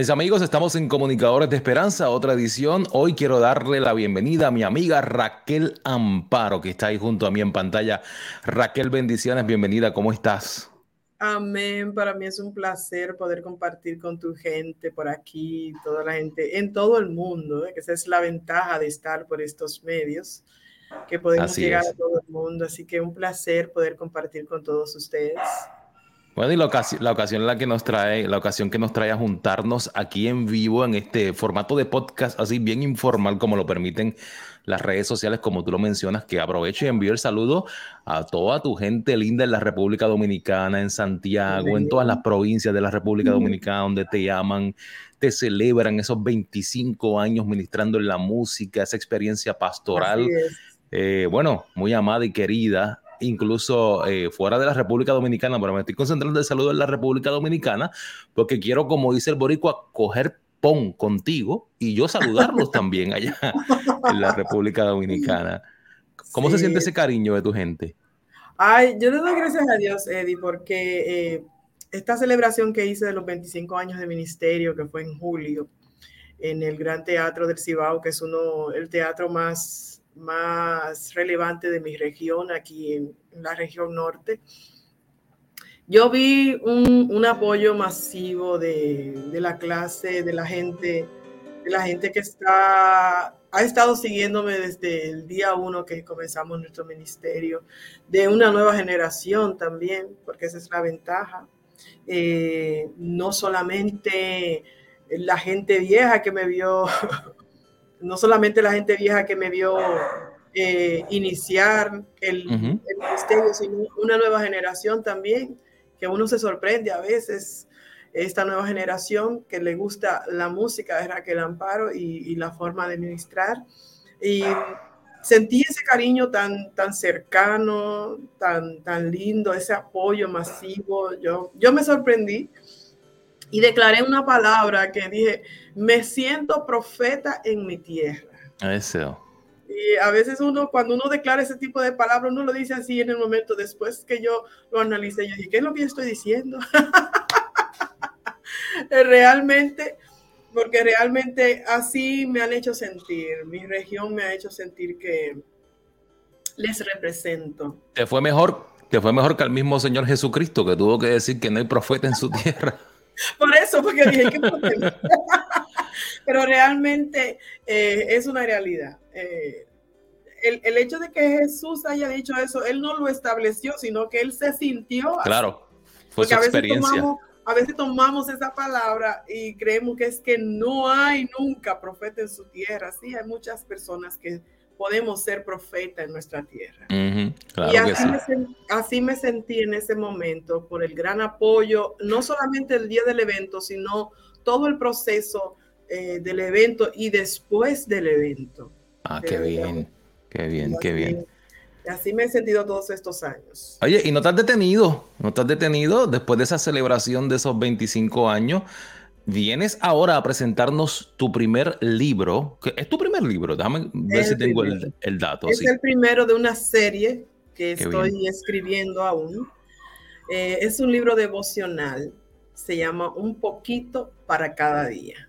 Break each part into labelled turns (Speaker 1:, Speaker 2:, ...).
Speaker 1: Mis amigos, estamos en Comunicadores de Esperanza, otra edición. Hoy quiero darle la bienvenida a mi amiga Raquel Amparo, que está ahí junto a mí en pantalla. Raquel, bendiciones, bienvenida, ¿cómo estás?
Speaker 2: Amén, para mí es un placer poder compartir con tu gente por aquí, toda la gente en todo el mundo, ¿eh? que esa es la ventaja de estar por estos medios, que podemos llegar a todo el mundo. Así que un placer poder compartir con todos ustedes.
Speaker 1: Bueno, y la ocasión, la ocasión en la que nos trae, la ocasión que nos trae a juntarnos aquí en vivo en este formato de podcast, así bien informal como lo permiten las redes sociales, como tú lo mencionas, que aprovecho y envío el saludo a toda tu gente linda en la República Dominicana, en Santiago, en todas las provincias de la República Dominicana, donde te llaman, te celebran esos 25 años ministrando en la música, esa experiencia pastoral. Eh, bueno, muy amada y querida incluso eh, fuera de la República Dominicana, pero me estoy concentrando en el saludo en la República Dominicana, porque quiero, como dice el boricua, coger pon contigo y yo saludarlos también allá en la República Dominicana. ¿Cómo se siente ese cariño de tu gente?
Speaker 2: Ay, yo le doy gracias a Dios, Eddie, porque eh, esta celebración que hice de los 25 años de ministerio, que fue en julio, en el Gran Teatro del Cibao, que es uno, el teatro más más relevante de mi región, aquí en, la región norte. Yo vi un, apoyo masivo de, la clase, de la gente, de la gente que está, ha estado siguiéndome desde el día uno que comenzamos nuestro ministerio, de una nueva generación también, porque esa es la ventaja. Eh, no solamente la gente vieja que me vio no solamente la gente vieja que me vio eh, iniciar el, ministerio, sino una nueva generación también, que uno se sorprende a veces, esta nueva generación que le gusta la música de Raquel Amparo y, la forma de ministrar. Y sentí ese cariño tan, tan cercano, tan, tan lindo, ese apoyo masivo. Yo, yo me sorprendí y declaré una palabra que dije, me siento profeta en mi tierra.
Speaker 1: Eso.
Speaker 2: Y a veces uno, cuando uno declara ese tipo de palabras, uno lo dice así en el momento después que yo lo analicé. Yo dije, ¿qué es lo que yo estoy diciendo? realmente, porque realmente así me han hecho sentir. Mi región me ha hecho sentir que les represento.
Speaker 1: Te fue mejor, te fue mejor que al mismo Señor Jesucristo que tuvo que decir que no hay profeta en su tierra.
Speaker 2: Por eso, porque dije que Pero realmente eh, es una realidad. Eh, el, hecho de que Jesús haya dicho eso, él no lo estableció, sino que él se sintió.
Speaker 1: Claro, fue su experiencia.
Speaker 2: A veces, tomamos, esa palabra y creemos que es que no hay nunca profeta en su tierra. Sí, hay muchas personas que podemos ser profeta en nuestra tierra. y así, me sentí en ese momento por el gran apoyo, no solamente el día del evento, sino todo el proceso eh, del evento y después del evento.
Speaker 1: Ah, qué bien, qué bien, qué bien.
Speaker 2: Así me he sentido todos estos años.
Speaker 1: Oye, ¿y no has detenido? ¿No has detenido después de esa celebración de esos 25 años? Vienes ahora a presentarnos tu primer libro. ¿Es tu primer libro? Déjame ver si tengo el, dato.
Speaker 2: Es el primero de una serie que estoy escribiendo aún. Eh, es un libro devocional. Se llama Un poquito para cada día.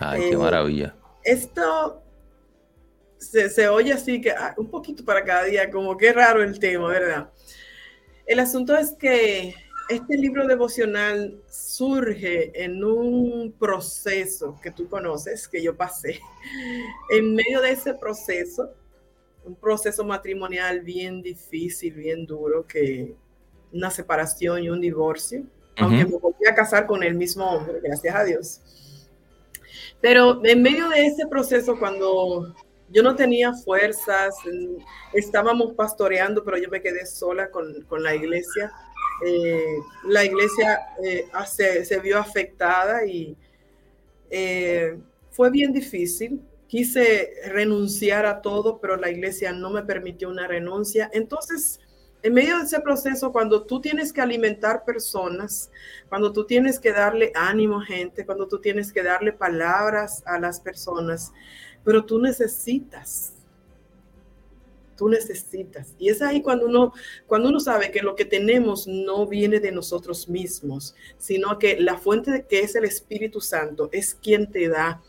Speaker 1: Ay, qué eh, maravilla.
Speaker 2: Esto se, se, oye así que ah, un poquito para cada día, como que raro el tema, ¿verdad? El asunto es que este libro devocional surge en un proceso que tú conoces, que yo pasé. En medio de ese proceso, un proceso matrimonial bien difícil, bien duro, que una separación y un divorcio, aunque me volví a casar con el mismo hombre, gracias a Dios. Pero en medio de ese proceso, cuando yo no tenía fuerzas, estábamos pastoreando, pero yo me quedé sola con, con la iglesia eh, la iglesia eh, se, vio afectada y eh, fue bien difícil. Quise renunciar a todo, pero la iglesia no me permitió una renuncia. Entonces, en medio de ese proceso, cuando tú tienes que alimentar personas, cuando tú tienes que darle ánimo a gente, cuando tú tienes que darle palabras a las personas, pero tú necesitas tú necesitas. Y es ahí cuando uno, cuando uno sabe que lo que tenemos no viene de nosotros mismos, sino que la fuente que es el Espíritu Santo es quien te da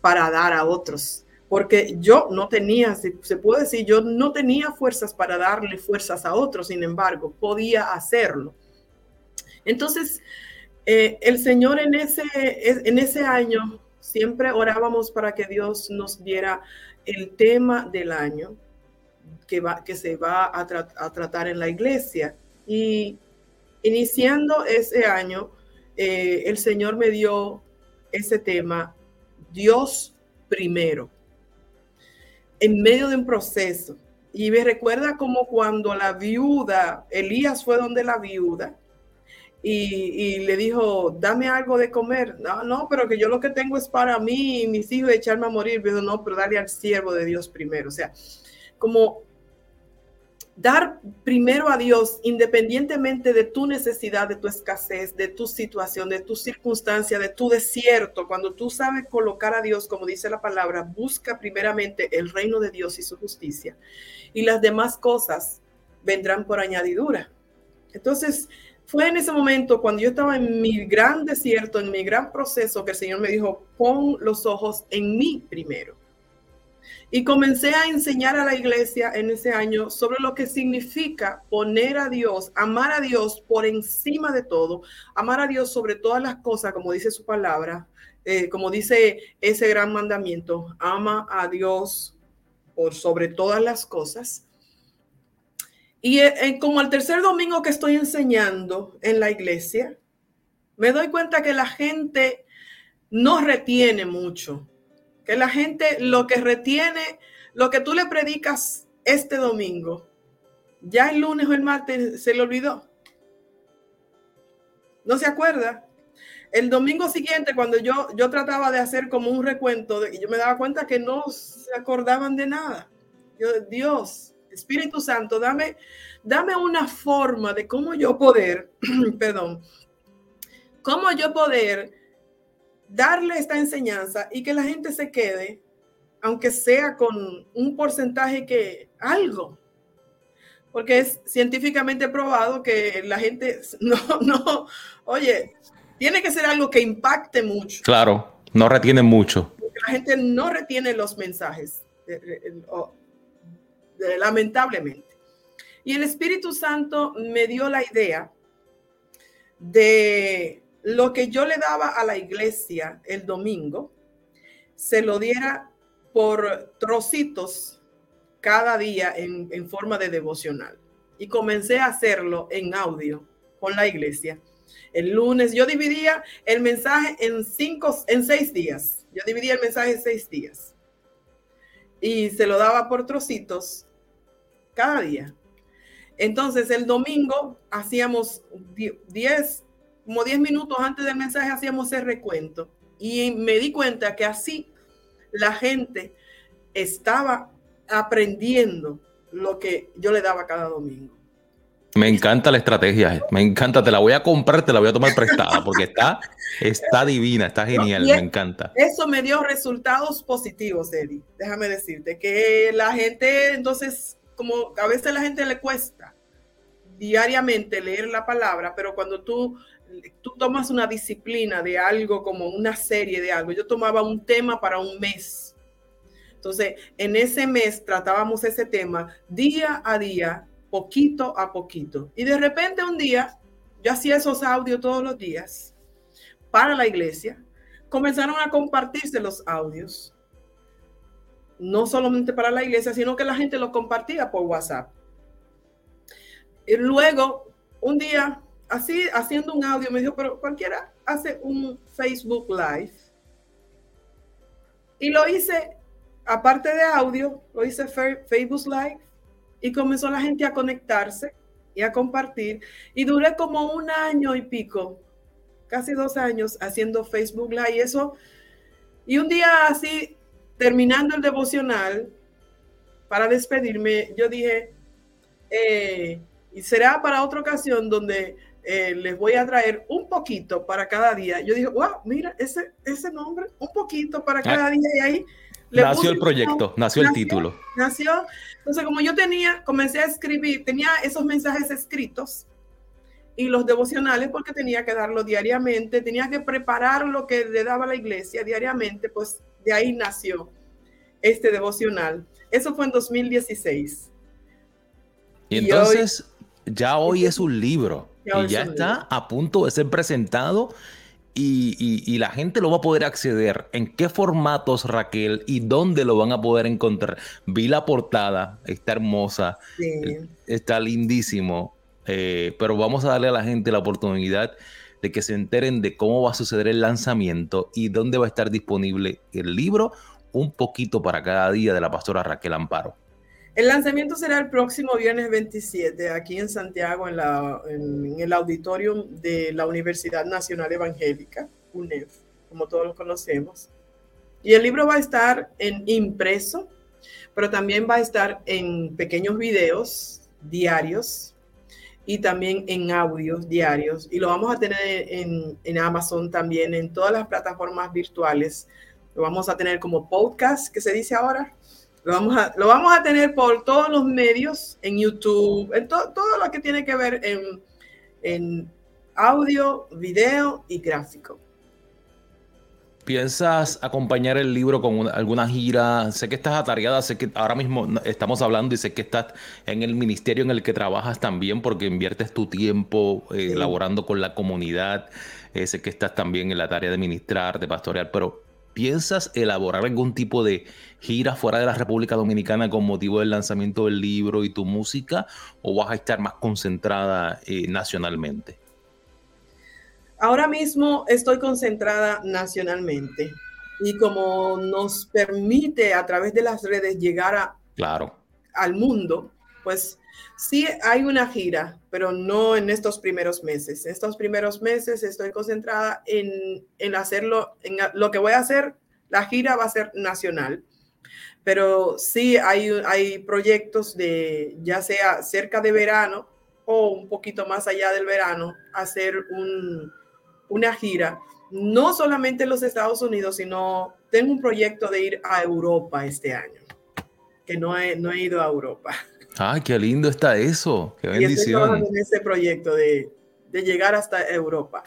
Speaker 2: para dar a otros. Porque yo no tenía, se puede decir, yo no tenía fuerzas para darle fuerzas a otros, sin embargo, podía hacerlo. Entonces, eh, el Señor en ese, en ese año siempre orábamos para que Dios nos diera el tema del año que, va, que se va a, tratar en la iglesia. Y iniciando ese año, eh, el Señor me dio ese tema, Dios primero, en medio de un proceso. Y me recuerda como cuando la viuda, Elías fue donde la viuda, y, le dijo, dame algo de comer. No, no, pero que yo lo que tengo es para mí y mis hijos echarme a morir. Pero no, pero dale al siervo de Dios primero. O sea, como dar primero a Dios independientemente de tu necesidad, de tu escasez, de tu situación, de tu circunstancia, de tu desierto. Cuando tú sabes colocar a Dios, como dice la palabra, busca primeramente el reino de Dios y su justicia. Y las demás cosas vendrán por añadidura. Entonces, fue en ese momento cuando yo estaba en mi gran desierto, en mi gran proceso, que el Señor me dijo, pon los ojos en mí primero. Y comencé a enseñar a la iglesia en ese año sobre lo que significa poner a Dios, amar a Dios por encima de todo, amar a Dios sobre todas las cosas, como dice su palabra, eh, como dice ese gran mandamiento, ama a Dios por sobre todas las cosas. Y eh, eh, como el tercer domingo que estoy enseñando en la iglesia, me doy cuenta que la gente no retiene mucho que la gente lo que retiene, lo que tú le predicas este domingo, ya el lunes o el martes se le olvidó. ¿No se acuerda? El domingo siguiente, cuando yo, yo trataba de hacer como un recuento, yo me daba cuenta que no se acordaban de nada. Dios, Espíritu Santo, dame, dame una forma de cómo yo poder, perdón, cómo yo poder darle esta enseñanza y que la gente se quede, aunque sea con un porcentaje que algo, porque es científicamente probado que la gente no, no, oye, tiene que ser algo que impacte mucho.
Speaker 1: Claro, no retiene mucho.
Speaker 2: la gente no retiene los mensajes, lamentablemente. Y el Espíritu Santo me dio la idea de lo que yo le daba a la iglesia el domingo, se lo diera por trocitos cada día en, forma de devocional. Y comencé a hacerlo en audio con la iglesia. El lunes yo dividía el mensaje en cinco, en seis días. Yo dividía el mensaje en seis días. Y se lo daba por trocitos cada día. Entonces el domingo hacíamos diez como 10 minutos antes del mensaje hacíamos el recuento y me di cuenta que así la gente estaba aprendiendo lo que yo le daba cada domingo.
Speaker 1: Me encanta la estrategia, me encanta, te la voy a comprar, te la voy a tomar prestada porque está, está divina, está genial, me encanta.
Speaker 2: Eso me dio resultados positivos, Eddie, déjame decirte, que la gente, entonces, como a veces a la gente le cuesta diariamente leer la palabra, pero cuando tú tú tomas una disciplina de algo como una serie de algo. Yo tomaba un tema para un mes. Entonces, en ese mes tratábamos ese tema día a día, poquito a poquito. Y de repente un día, yo hacía esos audios todos los días para la iglesia. Comenzaron a compartirse los audios. No solamente para la iglesia, sino que la gente lo compartía por WhatsApp. Y luego, un día, así haciendo un audio, me dijo, pero cualquiera hace un Facebook Live. Y lo hice, aparte de audio, lo hice Facebook Live y comenzó la gente a conectarse y a compartir. Y duré como un año y pico, casi dos años, haciendo Facebook Live. Y eso, y un día así, terminando el devocional, para despedirme, yo dije, eh, y será para otra ocasión donde eh, les voy a traer un poquito para cada día. Yo dije, wow, mira, ese, ese nombre, un poquito para cada día. Y ahí
Speaker 1: nació el proyecto, nació, el título.
Speaker 2: Nació. Entonces, como yo tenía, comencé a escribir, tenía esos mensajes escritos y los devocionales porque tenía que darlo diariamente, tenía que preparar lo que le daba la iglesia diariamente, pues de ahí nació este devocional. Eso fue en 2016.
Speaker 1: Y, entonces, ya hoy es un libro y ya está a punto de ser presentado y, la gente lo va a poder acceder. ¿En qué formatos, Raquel? ¿Y dónde lo van a poder encontrar? Vi la portada, está hermosa, está lindísimo, eh, pero vamos a darle a la gente la oportunidad de que se enteren de cómo va a suceder el lanzamiento y dónde va a estar disponible el libro, un poquito para cada día de la pastora Raquel Amparo.
Speaker 2: El lanzamiento será el próximo viernes 27 aquí en Santiago, en, el auditorium de la Universidad Nacional Evangélica, UNEF, como todos lo conocemos. Y el libro va a estar en impreso, pero también va a estar en pequeños videos diarios y también en audios diarios. Y lo vamos a tener en, en Amazon también, en todas las plataformas virtuales. Lo vamos a tener como podcast, que se dice ahora lo vamos, a, lo vamos a tener por todos los medios, en YouTube, en todo lo que tiene que ver en, en audio, video y gráfico.
Speaker 1: ¿Piensas acompañar el libro con alguna gira? Sé que estás atareada, sé que ahora mismo estamos hablando y sé que estás en el ministerio en el que trabajas también porque inviertes tu tiempo eh, elaborando con la comunidad. Eh, sé que estás también en la tarea de ministrar, de pastorear, pero ¿Piensas elaborar algún tipo de gira fuera de la República Dominicana con motivo del lanzamiento del libro y tu música o vas a estar más concentrada eh, nacionalmente?
Speaker 2: Ahora mismo estoy concentrada nacionalmente y como nos permite a través de las redes llegar a,
Speaker 1: claro.
Speaker 2: al mundo, pues sí hay una gira, pero no en estos primeros meses. En estos primeros meses estoy concentrada en, en hacerlo, lo que voy a hacer, la gira va a ser nacional. Pero sí hay, hay proyectos de, ya sea cerca de verano o un poquito más allá del verano, hacer un, una gira, no solamente en los Estados Unidos, sino tengo un proyecto de ir a Europa este año, que no he, no he ido a Europa.
Speaker 1: Ay, qué lindo está eso. Qué bendición.
Speaker 2: Y en ese proyecto de, de llegar hasta Europa.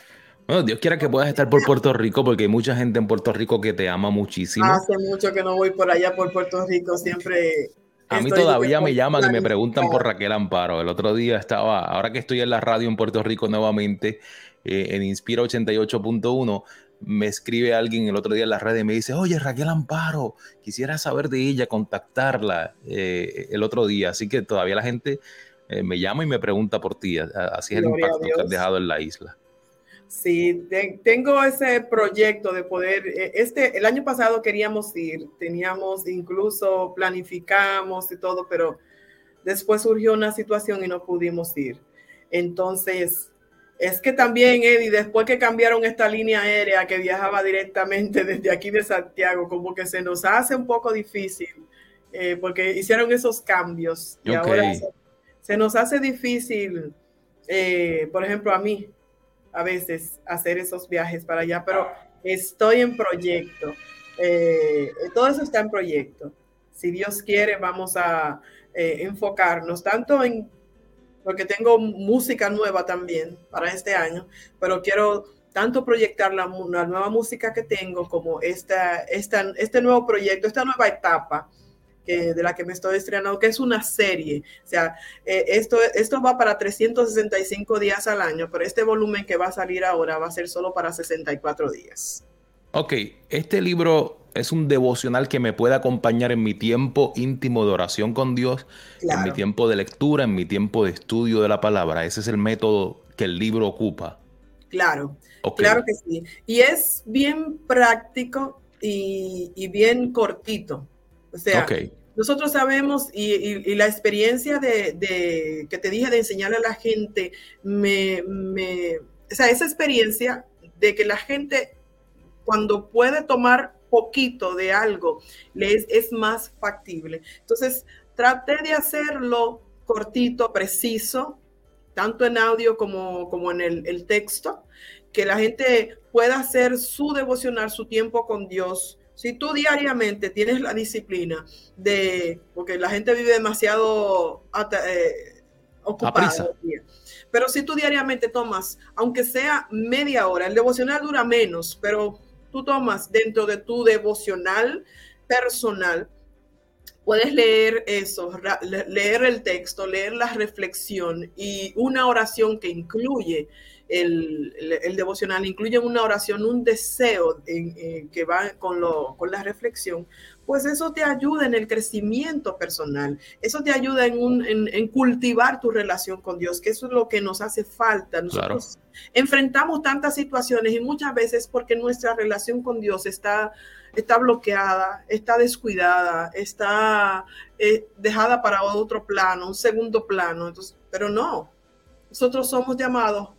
Speaker 1: Bueno, Dios quiera que puedas estar por Puerto Rico, porque hay mucha gente en Puerto Rico que te ama muchísimo.
Speaker 2: Hace mucho que no voy por allá, por Puerto Rico, siempre.
Speaker 1: A mí todavía me llaman y me preguntan por Raquel Amparo. El otro día estaba, ahora que estoy en la radio en Puerto Rico nuevamente, eh, en Inspira 88.1, me escribe alguien el otro día en la red y me dice, oye, Raquel Amparo, quisiera saber de ella, contactarla eh, el otro día. Así que todavía la gente eh, me llama y me pregunta por ti. Así es el impacto que has dejado en la isla.
Speaker 2: Sí, tengo ese proyecto de poder, eh, este, el año pasado queríamos ir, teníamos incluso, planificamos y todo, pero después surgió una situación y no pudimos ir. Entonces, es que también, Eddie, después que cambiaron esta línea aérea que viajaba directamente desde aquí de Santiago, como que se nos hace un poco difícil, eh, porque hicieron esos cambios y ahora se, nos hace difícil, eh, por ejemplo, a mí, a veces hacer esos viajes para allá, pero estoy en proyecto. Eh, todo eso está en proyecto. Si Dios quiere, vamos a enfocarnos tanto en porque tengo música nueva también para este año, pero quiero tanto proyectar la, nueva música que tengo como esta, esta, este nuevo proyecto, esta nueva etapa que, de la que me estoy estrenando, que es una serie. O sea, eh, esto, esto va para 365 días al año, pero este volumen que va a salir ahora va a ser solo para 64 días.
Speaker 1: Ok, este libro es un devocional que me puede acompañar en mi tiempo íntimo de oración con Dios, en mi tiempo de lectura, en mi tiempo de estudio de la palabra. Ese es el método que el libro ocupa.
Speaker 2: Claro, claro que sí. Y es bien práctico y, bien cortito. O sea, nosotros sabemos y, la experiencia de, que te dije de enseñarle a la gente, me, me, o sea, esa experiencia de que la gente cuando puede tomar poquito de algo, les es más factible. Entonces, traté de hacerlo cortito, preciso, tanto en audio como, como en el, el texto, que la gente pueda hacer su devocional, su tiempo con Dios si tú diariamente tienes la disciplina de, porque la gente vive demasiado eh, ocupada, pero si tú diariamente tomas, aunque sea media hora, el devocional dura menos, pero tú tomas dentro de tu devocional personal, puedes leer eso, leer el texto, leer la reflexión y una oración que incluye el, devocional incluye una oración, un deseo que va con, lo, con la reflexión, pues eso te ayuda en el crecimiento personal, eso te ayuda en, cultivar tu relación con Dios, que eso es lo que nos hace falta. Nosotros enfrentamos tantas situaciones y muchas veces porque nuestra relación con Dios está, está bloqueada, está descuidada, está eh, dejada para otro plano, un segundo plano. Entonces, pero no, nosotros somos llamados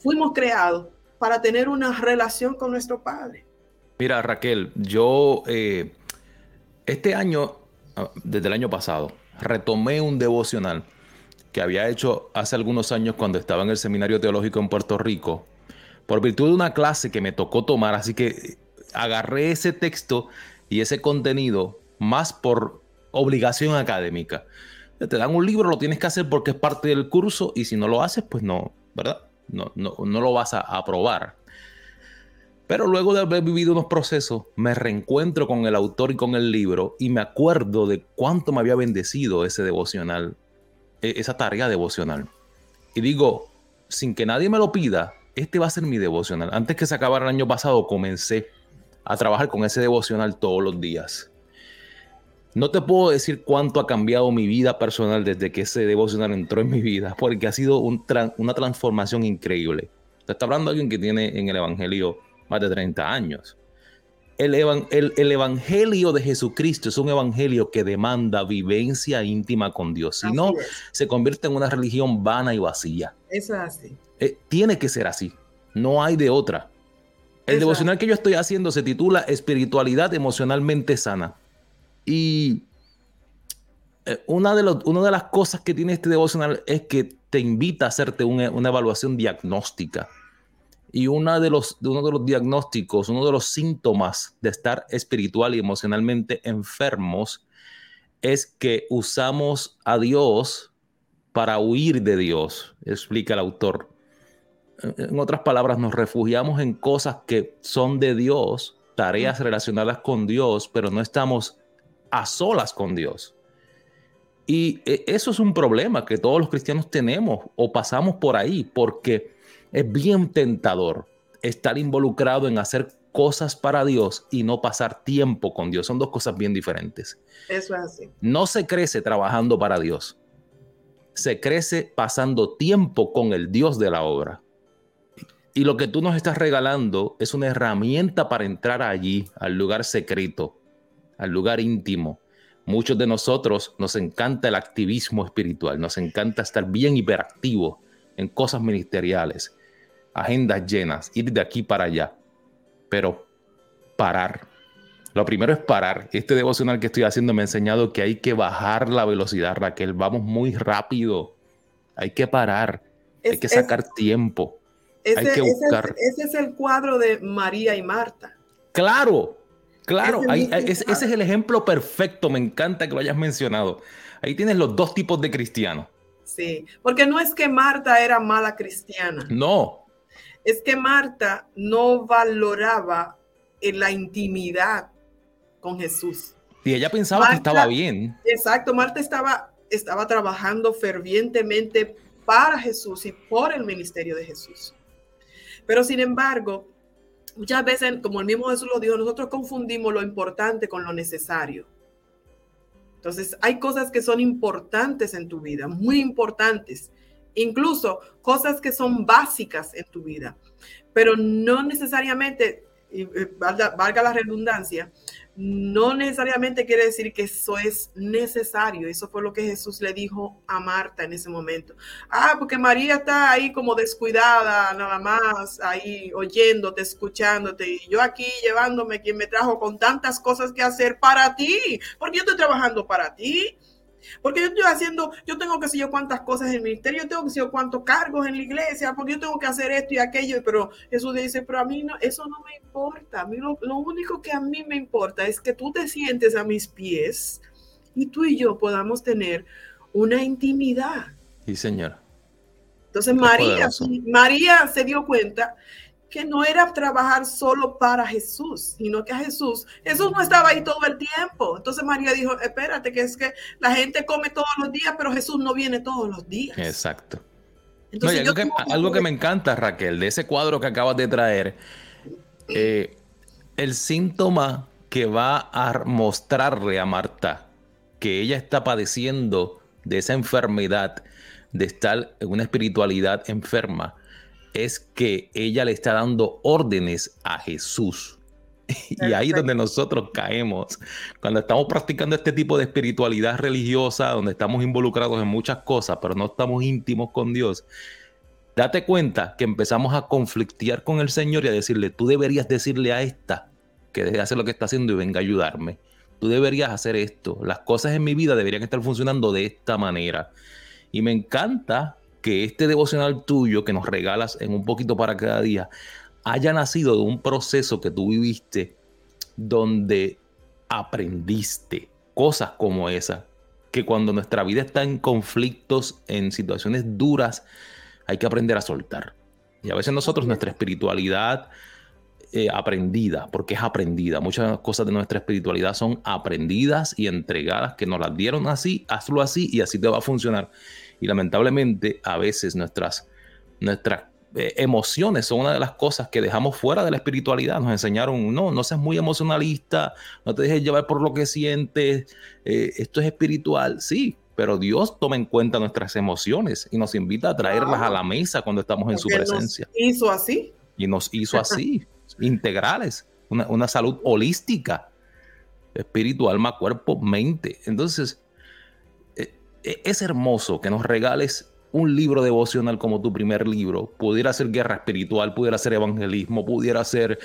Speaker 2: fuimos creados para tener una relación con nuestro Padre.
Speaker 1: Mira, Raquel, yo eh, este año, ah, desde el año pasado, retomé un devocional que había hecho hace algunos años cuando estaba en el seminario teológico en Puerto Rico, por virtud de una clase que me tocó tomar, así que agarré ese texto y ese contenido más por obligación académica. Te dan un libro, lo tienes que hacer porque es parte del curso y si no lo haces, pues no, ¿verdad? no, lo vas a aprobar. Pero luego de haber vivido unos procesos, me reencuentro con el autor y con el libro y me acuerdo de cuánto me había bendecido ese devocional, e, esa tarea devocional. Y digo, sin que nadie me lo pida, este va a ser mi devocional. Antes que se acabara el año pasado, comencé a trabajar con ese devocional todos los días. No te puedo decir cuánto ha cambiado mi vida personal desde que ese devocional entró en mi vida, porque ha sido una transformación increíble. Te está hablando alguien que tiene en el Evangelio más de 30 años. El, el, Evangelio de Jesucristo es un Evangelio que demanda vivencia íntima con Dios. Si no, se convierte en una religión vana y vacía.
Speaker 2: Eso es así.
Speaker 1: Eh, tiene que ser así. No hay de otra. El devocional que yo estoy haciendo se titula Espiritualidad emocionalmente sana. Y eh, una de, una de las cosas que tiene este devocional es que te invita a hacerte una, evaluación diagnóstica. Y una de los, uno de los diagnósticos, uno de los síntomas de estar espiritual y emocionalmente enfermos es que usamos a Dios para huir de Dios, explica el autor. En otras palabras, nos refugiamos en cosas que son de Dios, tareas relacionadas con Dios, pero no estamos a solas con Dios. Y eh, eso es un problema que todos los cristianos tenemos o pasamos por ahí, porque es bien tentador estar involucrado en hacer cosas para Dios y no pasar tiempo con Dios. Son dos cosas bien diferentes.
Speaker 2: Eso es así.
Speaker 1: No se crece trabajando para Dios. Se crece pasando tiempo con el Dios de la obra. Y lo que tú nos estás regalando es una herramienta para entrar allí, al lugar secreto, al lugar íntimo. Muchos de nosotros nos encanta el activismo espiritual, nos encanta estar bien hiperactivo en cosas ministeriales, agendas llenas, ir de aquí para allá. Pero parar. Lo primero es parar. Este devocional que estoy haciendo me ha enseñado que hay que bajar la velocidad, Raquel. Vamos muy rápido. Hay que parar. hay que sacar tiempo. Hay que buscar.
Speaker 2: ese es el cuadro de María y Marta.
Speaker 1: Claro, Claro, ese es el ejemplo perfecto, me encanta que lo hayas mencionado. Ahí tienes los dos tipos de cristianos.
Speaker 2: Sí, porque no es que Marta era mala cristiana.
Speaker 1: No.
Speaker 2: Es que Marta no valoraba la intimidad con Jesús.
Speaker 1: Y ella pensaba que estaba bien.
Speaker 2: Exacto, Marta estaba, estaba trabajando fervientemente para Jesús y por el ministerio de Jesús. Pero sin embargo, Muchas veces, como el mismo Jesús lo dijo, nosotros confundimos lo importante con lo necesario. Entonces, hay cosas que son importantes en tu vida, muy importantes, incluso cosas que son básicas en tu vida, pero no necesariamente, y eh, valga la redundancia, no necesariamente quiere decir que eso es necesario. Eso fue lo que Jesús le dijo a Marta en ese momento. Ah, porque María está ahí como descuidada, nada más, ahí oyéndote, escuchándote, y yo aquí llevándome quien me trajo con tantas cosas que hacer para ti, porque yo estoy trabajando para ti. Porque yo estoy haciendo, yo tengo que sé yo cuántas cosas en el ministerio, yo tengo que sé yo cuántos cargos en la iglesia, porque yo tengo que hacer esto y aquello, pero Jesús dice, pero a mí no, eso no me importa, a mí lo, lo único que a mí me importa es que tú te sientes a mis pies y tú y yo podamos tener una intimidad.
Speaker 1: Sí, Señor.
Speaker 2: Entonces María, María se dio cuenta que no era trabajar solo para Jesús, sino que a Jesús, Jesús no estaba ahí todo el tiempo. Entonces María dijo, espérate, que es que la gente come todos los días, pero Jesús no viene todos los días.
Speaker 1: Exacto. Entonces, algo, que, algo, que, me encanta, Raquel, de ese cuadro que acabas de traer, eh, el síntoma que va a mostrarle a Marta que ella está padeciendo de esa enfermedad, de estar en una espiritualidad enferma, es que ella le está dando órdenes a Jesús. Y ahí es donde nosotros caemos. Cuando estamos practicando este tipo de espiritualidad religiosa, donde estamos involucrados en muchas cosas, pero no estamos íntimos con Dios, date cuenta que empezamos a conflictear con el Señor y a decirle, tú deberías decirle a esta que deje de hacer lo que está haciendo y venga a ayudarme. Tú deberías hacer esto. Las cosas en mi vida deberían estar funcionando de esta manera. Y me encanta que este devocional tuyo que nos regalas en un poquito para cada día haya nacido de un proceso que tú viviste donde aprendiste cosas como esa, que cuando nuestra vida está en conflictos, en situaciones duras, hay que aprender a soltar. Y a veces nosotros nuestra espiritualidad eh, aprendida, porque es aprendida, muchas cosas de nuestra espiritualidad son aprendidas y entregadas, que nos las dieron así, hazlo así y así te va a funcionar. Y lamentablemente a veces nuestras, nuestras eh, emociones son una de las cosas que dejamos fuera de la espiritualidad. Nos enseñaron, no, no seas muy emocionalista, no te dejes llevar por lo que sientes, eh, esto es espiritual, sí, pero Dios toma en cuenta nuestras emociones y nos invita a traerlas a la mesa cuando estamos en su presencia.
Speaker 2: Nos hizo así.
Speaker 1: Y nos hizo así, integrales, una, una salud holística, espíritu, alma, cuerpo, mente. Entonces, es hermoso que nos regales un libro devocional como tu primer libro. Pudiera ser guerra espiritual, pudiera ser evangelismo, pudiera ser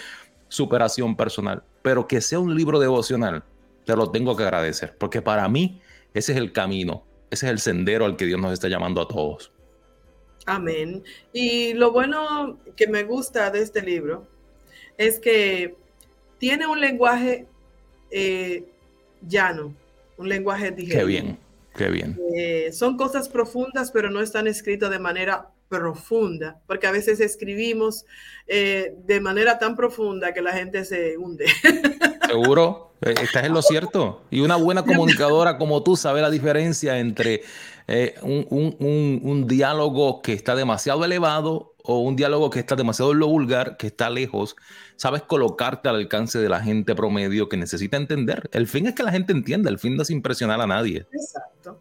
Speaker 1: superación personal, pero que sea un libro devocional, te lo tengo que agradecer, porque para mí ese es el camino, ese es el sendero al que Dios nos está llamando a todos.
Speaker 2: Amén. Y lo bueno que me gusta de este libro es que tiene un lenguaje eh, llano, un lenguaje digerible.
Speaker 1: Qué bien. Qué bien.
Speaker 2: Eh, son cosas profundas, pero no están escritas de manera profunda, porque a veces escribimos eh, de manera tan profunda que la gente se hunde.
Speaker 1: Seguro, eh, estás en lo cierto. Y una buena comunicadora como tú sabe la diferencia entre un, diálogo que está demasiado elevado o un diálogo que está demasiado en lo vulgar, que está lejos, sabes colocarte al alcance de la gente promedio que necesita entender. El fin es que la gente entienda, el fin no es impresionar a nadie.
Speaker 2: Exacto.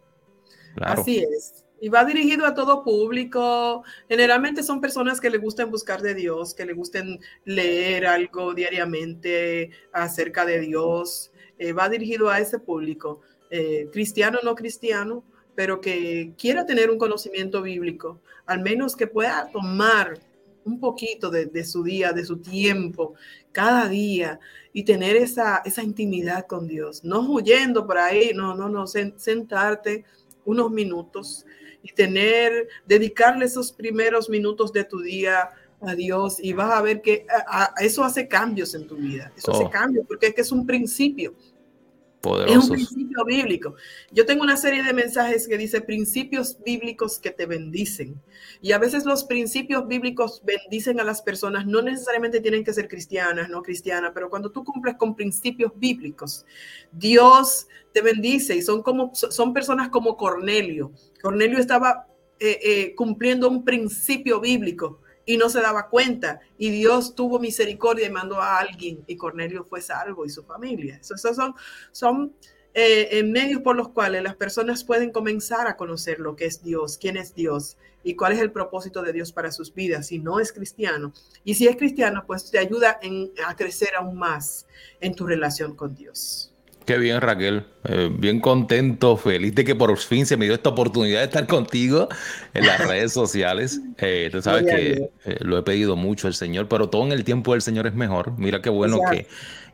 Speaker 2: Así es. Y va dirigido a todo público. Generalmente son personas que le gustan buscar de Dios, que le gusten leer algo diariamente acerca de Dios. Eh, va dirigido a ese público, eh, cristiano o no cristiano, pero que quiera tener un conocimiento bíblico, al menos que pueda tomar un poquito de, su día, de su tiempo, cada día, y tener esa, esa intimidad con Dios, no huyendo por ahí, no, no, no, sentarte unos minutos y tener, dedicarle esos primeros minutos de tu día a Dios y vas a ver que eso hace cambios en tu vida, eso hace oh. cambios, porque es que es un principio, es un principio bíblico. Yo tengo una serie de mensajes que dice principios bíblicos que te bendicen. Y a veces los principios bíblicos bendicen a las personas, no necesariamente tienen que ser cristianas, no cristianas, pero cuando tú cumples con principios bíblicos, Dios te bendice y son como son personas como Cornelio. Cornelio estaba eh, eh, cumpliendo un principio bíblico y no se daba cuenta. Y Dios tuvo misericordia y mandó a alguien y Cornelio fue salvo y su familia. Esos son, son eh, medios por los cuales las personas pueden comenzar a conocer lo que es Dios, quién es Dios y cuál es el propósito de Dios para sus vidas. Si no es cristiano y si es cristiano, pues te ayuda a crecer aún más en tu relación con Dios.
Speaker 1: Qué bien, Raquel. Eh, bien contento, feliz de que por fin se me dio esta oportunidad de estar contigo en las redes sociales. Eh, tú sabes que eh, lo he pedido mucho al Señor, pero todo en el tiempo del Señor es mejor. Mira qué bueno que,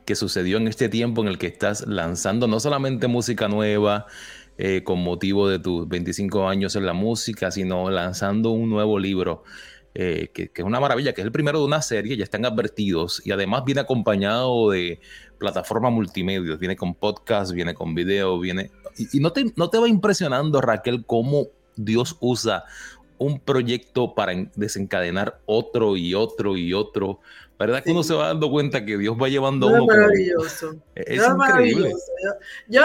Speaker 1: que, sucedió en este tiempo en el que estás lanzando no solamente música nueva, eh, con motivo de tus 25 años en la música, sino lanzando un nuevo libro. Eh, que, es una maravilla, que es el primero de una serie, ya están advertidos y además viene acompañado de plataforma multimedia, viene con podcast, viene con video, viene... Y, no, te, no te va impresionando, Raquel, cómo Dios usa un proyecto para desencadenar otro y otro y otro. ¿Verdad que uno se va dando cuenta que Dios va llevando a uno?
Speaker 2: Maravilloso. Es, maravilloso. Yo,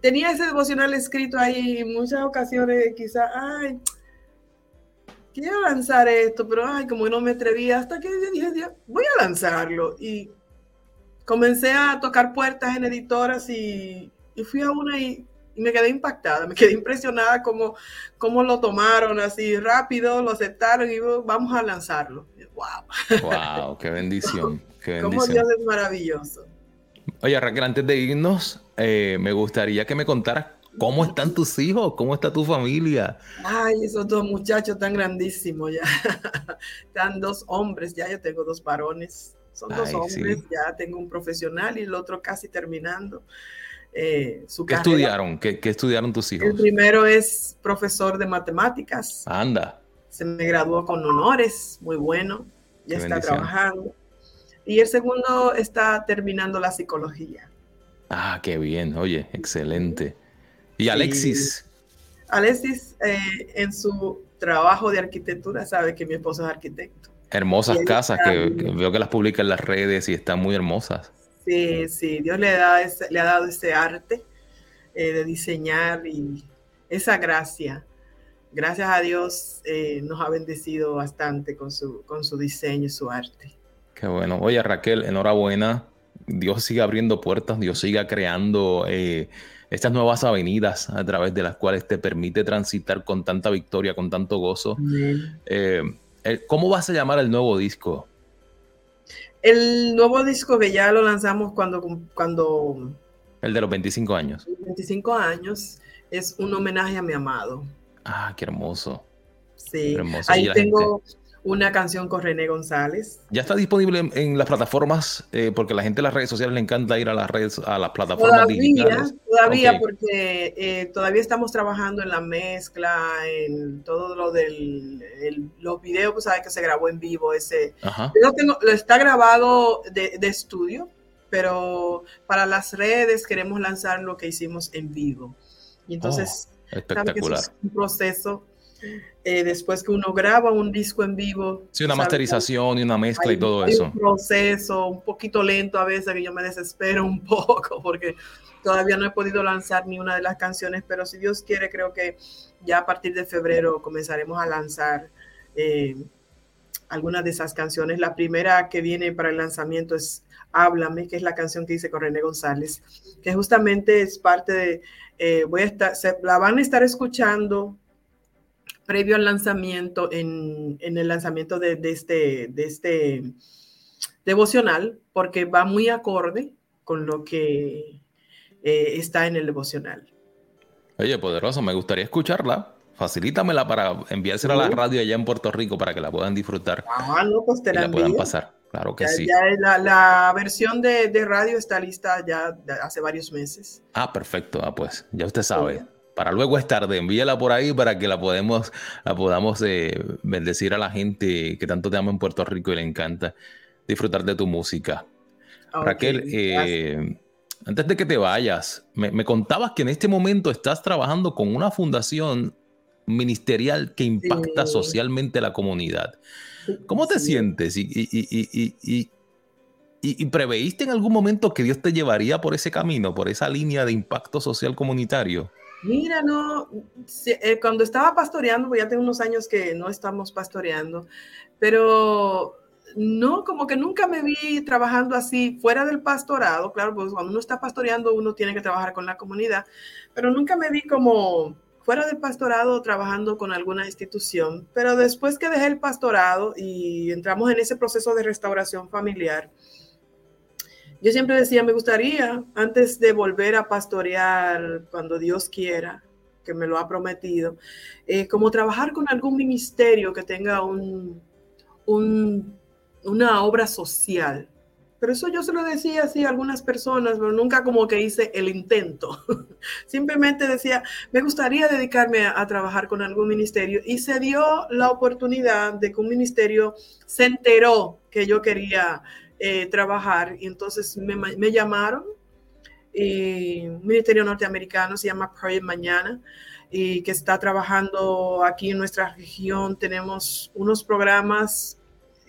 Speaker 2: tenía ese devocional escrito ahí en muchas ocasiones, quizás, ay, quiero lanzar esto, pero ay, como no me atrevía, hasta que dije, voy a lanzarlo. Y comencé a tocar puertas en editoras y, y fui a una y, me quedé impactada, me quedé impresionada como cómo lo tomaron así rápido, lo aceptaron y vamos a lanzarlo. ¡Wow!
Speaker 1: ¡Wow! ¡Qué bendición! Qué
Speaker 2: bendición. Cómo Dios es maravilloso.
Speaker 1: Oye, Raquel, antes de irnos, eh, me gustaría que me contaras ¿Cómo están tus hijos? ¿Cómo está tu familia?
Speaker 2: Ay, esos dos muchachos tan grandísimos ya. Están dos hombres, ya yo tengo dos varones. Son dos hombres, ya tengo un profesional y el otro casi terminando.
Speaker 1: Eh, su ¿Qué estudiaron? ¿Qué, estudiaron tus hijos?
Speaker 2: El primero es profesor de matemáticas.
Speaker 1: Anda.
Speaker 2: Se me graduó con honores, muy bueno. Ya está trabajando. Y el segundo está terminando la psicología.
Speaker 1: Ah, qué bien. Oye, excelente. ¿Y Alexis?
Speaker 2: Alexis, eh, en su trabajo de arquitectura, sabe que mi esposo es arquitecto.
Speaker 1: Hermosas casas que, veo que las publica en las redes y están muy hermosas.
Speaker 2: Sí, sí, Dios le, da le ha dado ese arte eh, de diseñar y esa gracia. Gracias a Dios eh, nos ha bendecido bastante con su, con su diseño y su arte.
Speaker 1: Qué bueno. Oye, Raquel, enhorabuena. Dios sigue abriendo puertas, Dios siga creando estas nuevas avenidas a través de las cuales te permite transitar con tanta victoria, con tanto gozo. Eh, eh, ¿Cómo vas a llamar el nuevo disco?
Speaker 2: El nuevo disco que ya lo lanzamos cuando... cuando
Speaker 1: el de los 25 años.
Speaker 2: 25 años es un homenaje a mi amado.
Speaker 1: Ah, qué hermoso.
Speaker 2: Sí, ahí tengo una canción con René González.
Speaker 1: Ya está disponible en, las plataformas, eh, porque la gente de las redes sociales le encanta ir a las redes, a las plataformas
Speaker 2: todavía, digitales. Todavía, porque eh, todavía estamos trabajando en la mezcla, en todo lo del los videos, pues sabes que se grabó en vivo ese. Yo tengo, lo está grabado de, estudio, pero para las redes queremos lanzar lo que hicimos en vivo. Y entonces,
Speaker 1: oh, espectacular.
Speaker 2: es un proceso eh, después que uno graba un disco en vivo.
Speaker 1: Sí, una masterización y una mezcla y todo eso.
Speaker 2: Un proceso un poquito lento a veces que yo me desespero un poco porque todavía no he podido lanzar ni una de las canciones, pero si Dios quiere, creo que ya a partir de febrero comenzaremos a lanzar eh, algunas de esas canciones. La primera que viene para el lanzamiento es Háblame, que es la canción que hice con René González, que justamente es parte de, eh, voy a estar, la van a estar escuchando previo al lanzamiento, en, el lanzamiento de, este, de este devocional, porque va muy acorde con lo que eh, está en el devocional.
Speaker 1: Oye, poderoso, me gustaría escucharla. Facilítamela para enviársela a la radio allá en Puerto Rico para que la puedan disfrutar.
Speaker 2: Ah, no, pues te la,
Speaker 1: puedan pasar. Claro que sí.
Speaker 2: la, versión de, radio está lista ya hace varios meses.
Speaker 1: Ah, perfecto. Ah, pues ya usted sabe para luego es tarde, envíala por ahí para que la, podemos, la podamos eh, bendecir a la gente que tanto te ama en Puerto Rico y le encanta disfrutar de tu música. Raquel, eh, antes de que te vayas, me, contabas que en este momento estás trabajando con una fundación ministerial que impacta socialmente a la comunidad. ¿Cómo te sientes? Y, y, y, preveíste en algún momento que Dios te llevaría por ese camino, por esa línea de impacto social comunitario?
Speaker 2: Mira, no, eh, cuando estaba pastoreando, pues ya tengo unos años que no estamos pastoreando, pero no, como que nunca me vi trabajando así fuera del pastorado. Claro, pues cuando uno está pastoreando, uno tiene que trabajar con la comunidad, pero nunca me vi como fuera del pastorado trabajando con alguna institución. Pero después que dejé el pastorado y entramos en ese proceso de restauración familiar, yo siempre decía, me gustaría, antes de volver a pastorear cuando Dios quiera, que me lo ha prometido, eh, como trabajar con algún ministerio que tenga un, una obra social Pero eso yo se lo decía así a algunas personas, pero nunca como que hice el intento. Simplemente decía, me gustaría dedicarme a, trabajar con algún ministerio y se dio la oportunidad de que un ministerio se enteró que yo quería eh, trabajar y entonces me, me llamaron y un ministerio norteamericano se llama Project Mañana y que está trabajando aquí en nuestra región. Tenemos unos programas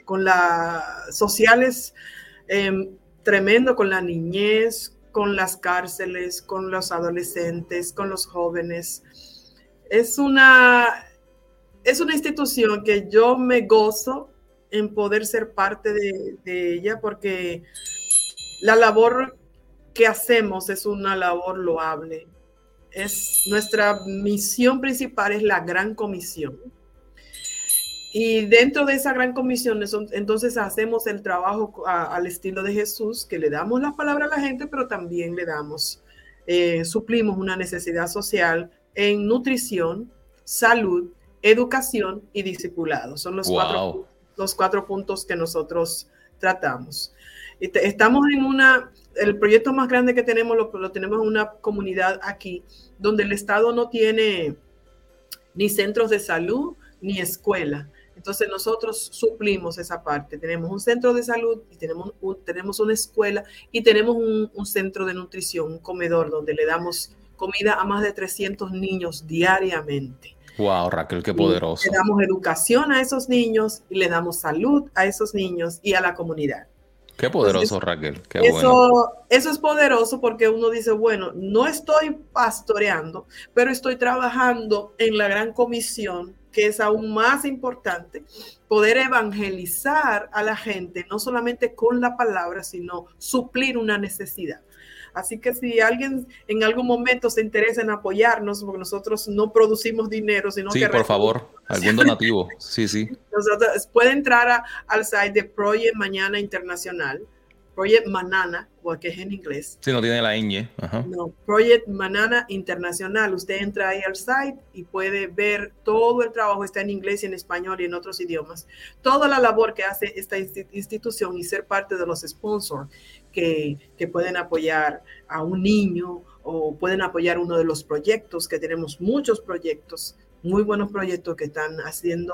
Speaker 2: con las sociales eh, tremendo con la niñez, con las cárceles, con los adolescentes, con los jóvenes. Es una, es una institución que yo me gozo en poder ser parte de, de ella porque la labor que hacemos es una labor loable. Es nuestra misión principal es la gran comisión y dentro de esa gran comisión, entonces hacemos el trabajo al estilo de Jesús, que le damos la palabra a la gente, pero también le damos, eh, suplimos una necesidad social en nutrición, salud, educación y discipulado. Son los, cuatro, los cuatro puntos que nosotros tratamos. Estamos en una, el proyecto más grande que tenemos lo, tenemos en una comunidad aquí, donde el Estado no tiene ni centros de salud ni escuela entonces nosotros suplimos esa parte. Tenemos un centro de salud y tenemos, tenemos una escuela y tenemos un, centro de nutrición, un comedor donde le damos comida a más de 300 niños diariamente.
Speaker 1: Wow, Raquel, qué poderoso.
Speaker 2: le damos educación a esos niños y le damos salud a esos niños y a la comunidad.
Speaker 1: Qué poderoso, Raquel. Qué
Speaker 2: eso, eso es poderoso porque uno dice, bueno, no estoy pastoreando, pero estoy trabajando en la gran comisión que es aún más importante, poder evangelizar a la gente, no solamente con la palabra, sino suplir una necesidad. Así que si alguien en algún momento se interesa en apoyarnos, porque nosotros no producimos dinero, sino
Speaker 1: sí, por favor, algún donativo. Sí, sí.
Speaker 2: Nosotros, puede entrar al site de Project Mañana Internacional Project Manana, que es en inglés.
Speaker 1: Sí, no tiene la ñ.
Speaker 2: No, Project Manana Internacional. Usted entra ahí al site y puede ver todo el trabajo, está en inglés y en español y en otros idiomas. Toda la labor que hace esta institución y ser parte de los sponsors que, pueden apoyar a un niño o pueden apoyar uno de los proyectos, que tenemos muchos proyectos, muy buenos proyectos que están haciendo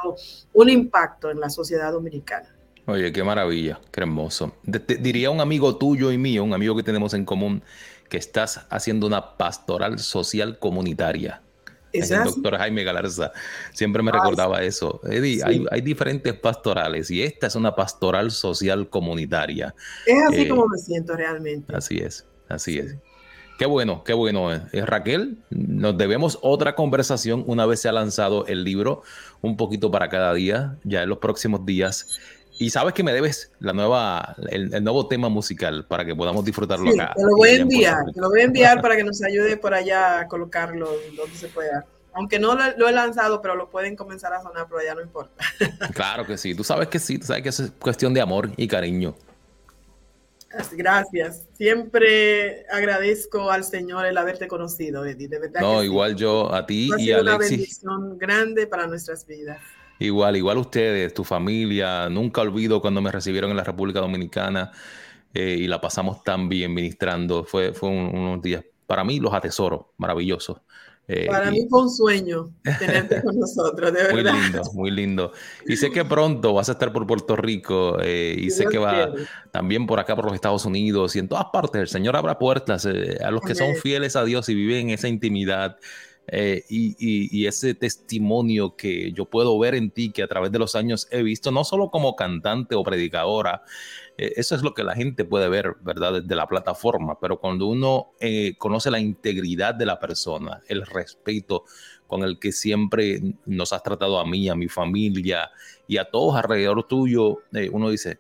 Speaker 2: un impacto en la sociedad dominicana.
Speaker 1: Oye, qué maravilla, qué hermoso. diría un amigo tuyo y mío, un amigo que tenemos en común, que estás haciendo una pastoral social comunitaria. Es el doctor Jaime Galarza. Siempre me ah, recordaba eso. Eddie, hay, diferentes pastorales y esta es una pastoral social comunitaria.
Speaker 2: Es así eh, como me siento realmente.
Speaker 1: Así es, así es. Qué bueno, qué bueno. Eh, Raquel, nos debemos otra conversación una vez se ha lanzado el libro, un poquito para cada día, ya en los próximos días. Y sabes que me debes la nueva, el, nuevo tema musical para que podamos disfrutarlo acá.
Speaker 2: Te lo voy a enviar, te lo voy a enviar para que nos ayude por allá a colocarlo donde se pueda. Aunque no lo, he lanzado, pero lo pueden comenzar a sonar por allá, no importa.
Speaker 1: Claro que sí, tú sabes que sí, tú sabes que es cuestión de amor y cariño.
Speaker 2: Gracias. Siempre agradezco al Señor el haberte conocido, Eddie. De verdad.
Speaker 1: No, igual yo a ti y a Alexis.
Speaker 2: una bendición grande para nuestras vidas.
Speaker 1: Igual, igual ustedes, tu familia. Nunca olvido cuando me recibieron en la República Dominicana eh, y la pasamos tan bien ministrando. Fue, fue unos días, para mí los atesoro, maravillosos.
Speaker 2: Eh, para mí fue un sueño tenerte con nosotros, de verdad.
Speaker 1: Muy lindo, muy lindo. Y sé que pronto vas a estar por Puerto Rico eh, y sé que va también por acá, por los Estados Unidos y en todas partes. El Señor abra puertas a los que son fieles a Dios y viven en esa intimidad eh, y, ese testimonio que yo puedo ver en ti, que a través de los años he visto, no solo como cantante o predicadora, eh, eso es lo que la gente puede ver, ¿verdad? Desde la plataforma, pero cuando uno eh, conoce la integridad de la persona, el respeto con el que siempre nos has tratado a mí, a mi familia y a todos alrededor tuyo, uno dice,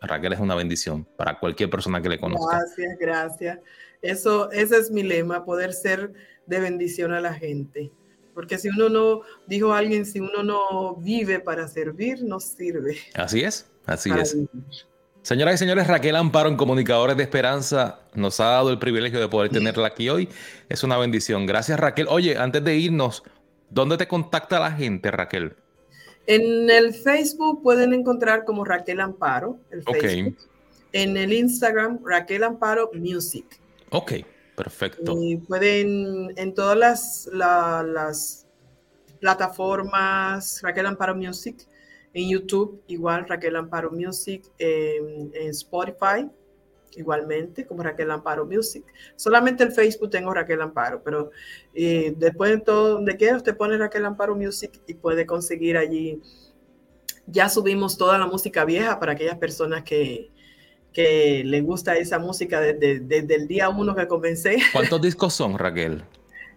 Speaker 1: Raquel es una bendición para cualquier persona que le conozca.
Speaker 2: Gracias, gracias. Eso, ese es mi lema, poder ser de bendición a la gente. Porque si uno no, dijo alguien, si uno no vive para servir, no sirve.
Speaker 1: Así es, así es. Señoras y señores, Raquel Amparo en Comunicadores de Esperanza nos ha dado el privilegio de poder tenerla aquí hoy. Es una bendición. Gracias, Raquel. Oye, antes de irnos, ¿dónde te contacta la gente, Raquel?
Speaker 2: En el Facebook pueden encontrar como Raquel Amparo, el Facebook. en el Instagram Raquel Amparo Music.
Speaker 1: Ok, perfecto.
Speaker 2: Y pueden en todas las, las plataformas Raquel Amparo Music, en YouTube igual Raquel Amparo Music, en, Spotify igualmente como Raquel Amparo Music. Solamente el Facebook tengo Raquel Amparo, pero eh, después de todo, donde quiera usted pone Raquel Amparo Music y puede conseguir allí. Ya subimos toda la música vieja para aquellas personas que, que les gusta esa música desde, desde el día uno que comencé.
Speaker 1: ¿Cuántos discos son, Raquel?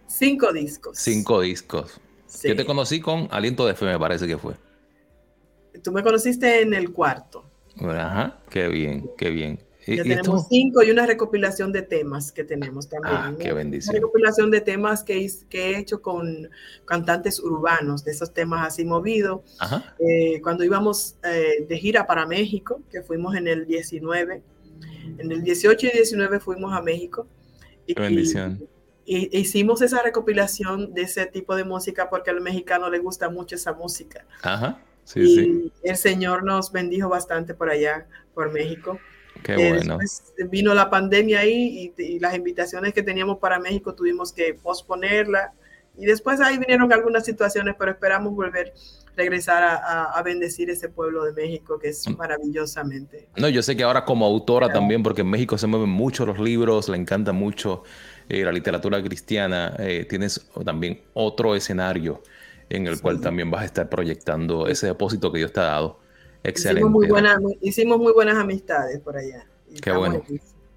Speaker 2: Cinco discos.
Speaker 1: Cinco discos. Yo te conocí con Aliento de Fe, me parece que fue.
Speaker 2: Tú me conociste en el cuarto.
Speaker 1: Ajá, qué bien, qué bien.
Speaker 2: Ya tenemos cinco y una recopilación de temas que tenemos también.
Speaker 1: Ah, qué bendición.
Speaker 2: Una recopilación de temas que, que, he hecho con cantantes urbanos, de esos temas así movidos. Eh, cuando íbamos eh, de gira para México, que fuimos en el 19, en el 18 y 19 fuimos a México.
Speaker 1: Qué bendición.
Speaker 2: Y, hicimos esa recopilación de ese tipo de música porque al mexicano le gusta mucho esa música.
Speaker 1: Ajá.
Speaker 2: Sí, y sí. el Señor nos bendijo bastante por allá, por México.
Speaker 1: Qué eh, bueno.
Speaker 2: vino la pandemia ahí y, las invitaciones que teníamos para México tuvimos que posponerla. Y después ahí vinieron algunas situaciones, pero esperamos volver, regresar a, bendecir ese pueblo de México que es mm. maravillosamente.
Speaker 1: No, yo sé que ahora como autora también, porque en México se mueven mucho los libros, le encanta mucho eh, la literatura cristiana, eh, tienes también otro escenario en el cual también vas a estar proyectando ese depósito que Dios te ha dado Excelente.
Speaker 2: Hicimos muy, buenas, hicimos muy buenas amistades por allá.
Speaker 1: Qué bueno.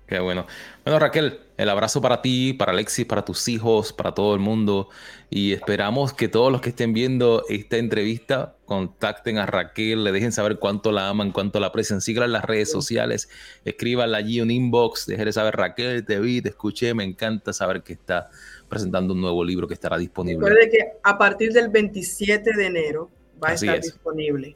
Speaker 1: Qué bueno. Bueno, Raquel, el abrazo para ti, para Alexis, para tus hijos, para todo el mundo. Y esperamos que todos los que estén viendo esta entrevista contacten a Raquel, le dejen saber cuánto la aman, cuánto la aprecian. Síganla en las redes sociales, escríbanla allí un inbox, déjenle saber, Raquel, te vi, te escuché, me encanta saber que está presentando un nuevo libro que estará disponible.
Speaker 2: Recuerde que a partir del 27 de enero va a estar disponible.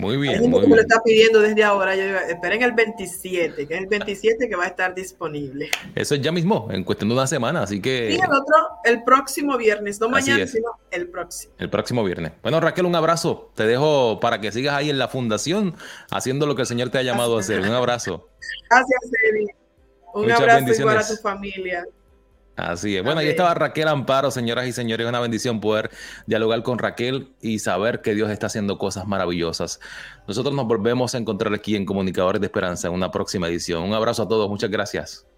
Speaker 1: Muy bien.
Speaker 2: Muy me lo está pidiendo desde ahora. Yo esperen el 27, que es el 27 que va a estar disponible.
Speaker 1: Eso es ya mismo, en cuestión de una semana, así que.
Speaker 2: Y el otro, el próximo viernes, no mañana, sino el próximo.
Speaker 1: El próximo viernes. Bueno, Raquel, un abrazo. Te dejo para que sigas ahí en la fundación haciendo lo que el Señor te ha llamado a hacer. Un abrazo.
Speaker 2: Gracias, Eddie. Un abrazo igual a tu familia.
Speaker 1: Así es. Bueno, ahí estaba Raquel Amparo, señoras y señores. Una bendición poder dialogar con Raquel y saber que Dios está haciendo cosas maravillosas. Nosotros nos volvemos a encontrar aquí en Comunicadores de Esperanza en una próxima edición. Un abrazo a todos. Muchas gracias.